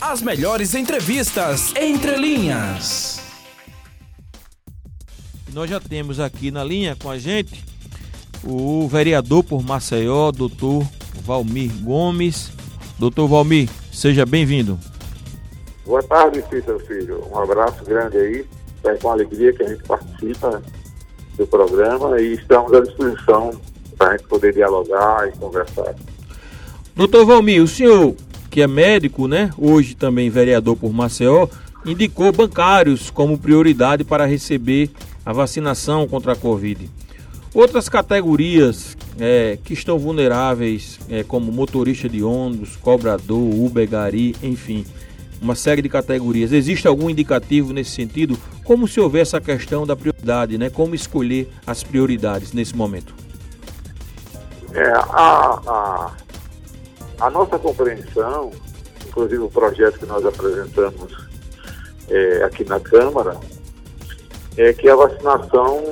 As melhores entrevistas entre linhas. Nós já temos aqui na linha com a gente o vereador por Maceió, doutor Valmir Gomes. Doutor Valmir, seja bem-vindo. Boa tarde, Cícero Filho. Um abraço grande aí. É com alegria que a gente participa do programa e estamos à disposição para a gente poder dialogar e conversar. Doutor Valmir, o senhor que é médico, né, hoje também vereador por Maceió, indicou bancários como prioridade para receber a vacinação contra a Covid. Outras categorias é, que estão vulneráveis, é, como motorista de ônibus, cobrador, Uber, Gari, enfim, uma série de categorias. Existe algum indicativo nesse sentido? Como se houver essa questão da prioridade, né? Como escolher as prioridades nesse momento? É, a, a, a nossa compreensão, inclusive o projeto que nós apresentamos é, aqui na Câmara, é que a vacinação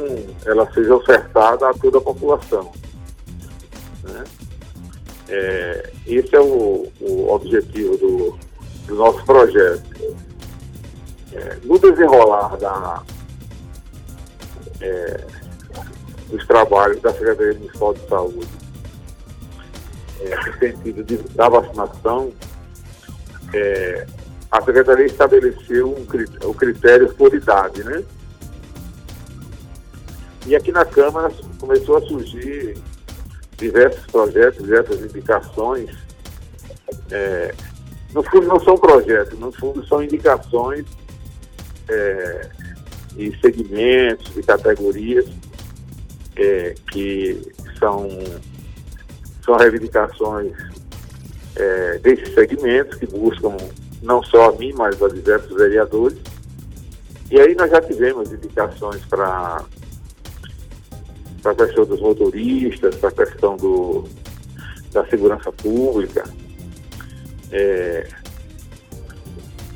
ela seja ofertada a toda a população. Né? É, esse é o, o objetivo do, do, nosso projeto. É, no desenrolar da, é, dos trabalhos da Secretaria Municipal de Saúde, é, sentido de, da vacinação, é, a Secretaria estabeleceu um, o critério por idade, né? E aqui na Câmara começou a surgir diversos projetos, diversas indicações. É, no fundo não são projetos, no fundo são indicações é, e segmentos e categorias é, que são, são reivindicações é, desses segmentos que buscam não só a mim, mas a diversos vereadores. E aí nós já tivemos indicações para a questão dos motoristas, para a questão do, da segurança pública, é,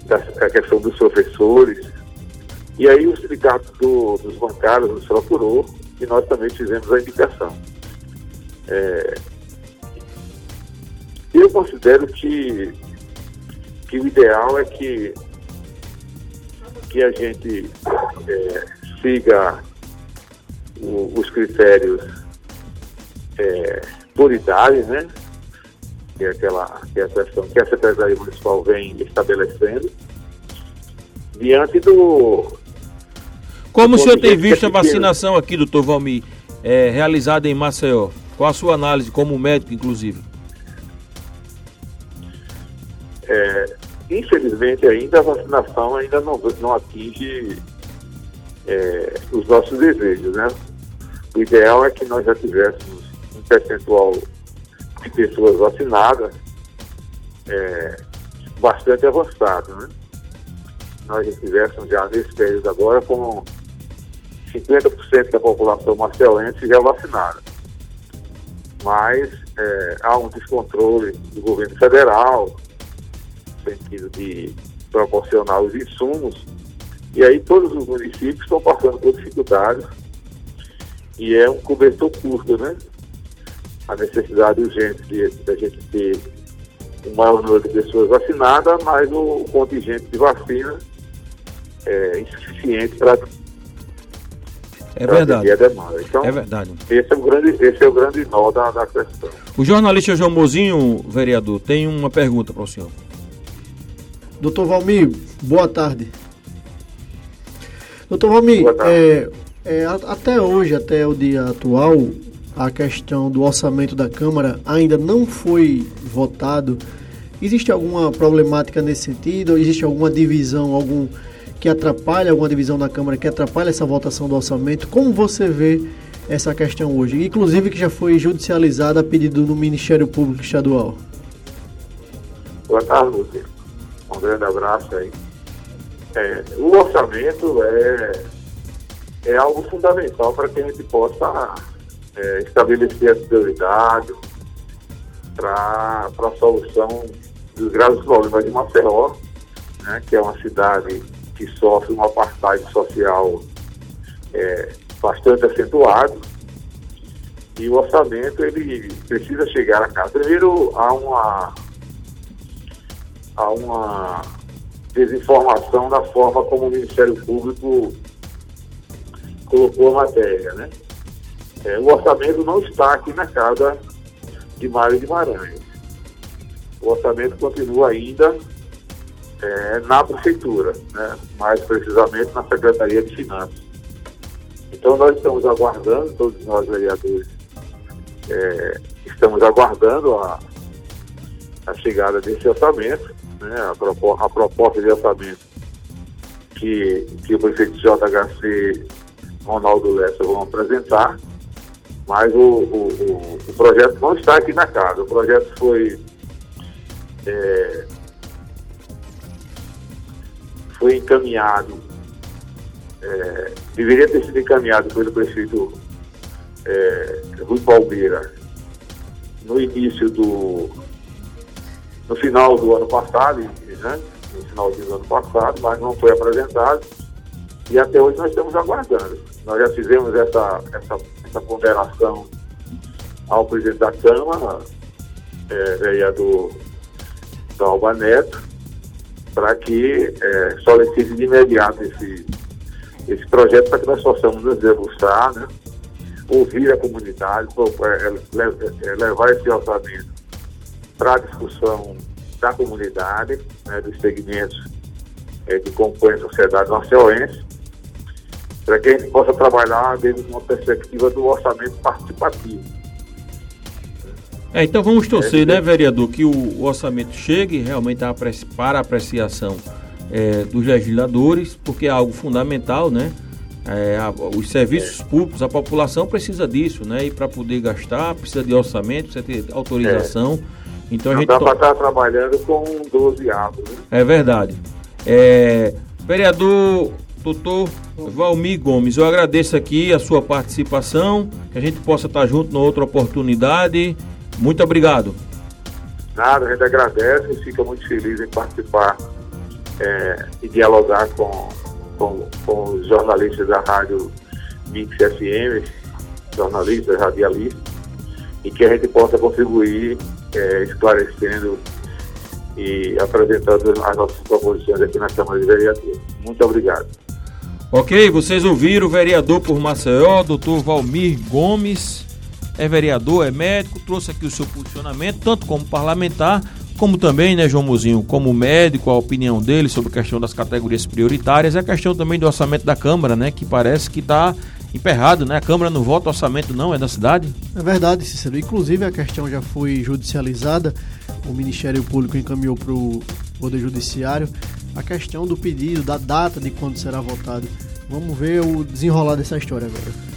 da, a questão dos professores. E aí o sindicato do, dos bancários nos procurou e nós também fizemos a indicação. É, eu considero que, que o ideal é que, que a gente é, siga o, os critérios é, por idade, né? Que é aquela que é a questão que a Secretaria Municipal vem estabelecendo, diante do. Como do o senhor tem visto a vacinação aqui, doutor Valmir, é, realizada em Maceió? Qual a sua análise como médico, inclusive? É, infelizmente ainda a vacinação ainda não, não atinge é, os nossos desejos, né? O ideal é que nós já tivéssemos um percentual de pessoas vacinadas é, bastante avançado, né? Nós já tivéssemos já nesse período agora com 50% da população marcelense já vacinada. Mas é, há um descontrole do governo federal, sentido de proporcionar os insumos, e aí todos os municípios estão passando por dificuldades e é um cobertor curto, né? A necessidade urgente de, de a gente ter um maior número de pessoas vacinadas, mas o contingente de vacina é insuficiente para é verdade. Então, é verdade. Esse é o grande, esse é o grande nó da, da questão. O jornalista João Mozinho, vereador, tem uma pergunta para o senhor. Doutor Valmir, boa tarde. Doutor Valmir, é, é, até hoje, até o dia atual, a questão do orçamento da Câmara ainda não foi votado. Existe alguma problemática nesse sentido? Existe alguma divisão, algum que atrapalha, alguma divisão da Câmara que atrapalha essa votação do orçamento? Como você vê essa questão hoje? Inclusive que já foi judicializada a pedido do Ministério Público Estadual. Boa tarde, Lúcio. Grande abraço aí. É, o orçamento é é algo fundamental para que a gente possa é, estabelecer as prioridades para a solução dos graves problemas de Maceió, né, que é uma cidade que sofre um apartheid social é, bastante acentuado e o orçamento ele precisa chegar a cá. Primeiro há uma a uma desinformação da forma como o Ministério Público colocou a matéria, né? É, o orçamento não está aqui na casa de Mário Guimarães. O orçamento continua ainda é, na prefeitura, né? mais precisamente na Secretaria de Finanças. Então nós estamos aguardando, todos nós vereadores, é, estamos aguardando a, a chegada desse orçamento, né? a, proposta, a proposta de orçamento que, que o prefeito JHC Ronaldo Lessa vão apresentar, mas o, o, o, projeto não está aqui na casa. O projeto foi, é, foi encaminhado, é, deveria ter sido encaminhado pelo prefeito é, Rui Palmeira no início do. No final do ano passado, né? no final do ano passado, mas não foi apresentado. E até hoje nós estamos aguardando. Nós já fizemos essa, essa, essa ponderação ao presidente da Câmara, é, vereador Dalba Neto, para que é, solicite de imediato esse, esse projeto para que nós possamos nos debruçar, né? ouvir a comunidade, levar esse orçamento para a discussão da comunidade, né, dos segmentos é, que compõem a sociedade marcelense, para que a gente possa trabalhar dentro de uma perspectiva do orçamento participativo. É, então vamos torcer, é, né, vereador, que o orçamento chegue realmente para apreciação é, dos legisladores, porque é algo fundamental, né? É, a, os serviços é. públicos, a população precisa disso, né? E para poder gastar, precisa de orçamento, precisa ter autorização. Então Não a gente dá para estar trabalhando com 12 avos. Né? É verdade. É, vereador doutor Valmir Gomes, eu agradeço aqui a sua participação, que a gente possa estar junto na outra oportunidade. Muito obrigado. Nada, a gente agradece e fica muito feliz em participar é, e dialogar com, com, com os jornalistas da Rádio Mix FM, jornalistas, radialistas, e que a gente possa contribuir é, esclarecendo e apresentando as nossas proposições aqui na Câmara de Vereadores. Muito obrigado. Ok, vocês ouviram o vereador por Maceió, doutor Valmir Gomes, é vereador, é médico, trouxe aqui o seu posicionamento, tanto como parlamentar, como também, né, João Mozinho, como médico, a opinião dele sobre a questão das categorias prioritárias, é a questão também do orçamento da Câmara, né, que parece que está emperrado, né? A Câmara não vota orçamento não, é da cidade? É verdade, Cícero. Inclusive a questão já foi judicializada, o Ministério Público encaminhou para o Poder Judiciário a questão do pedido, da data de quando será votado. Vamos ver o desenrolar dessa história agora.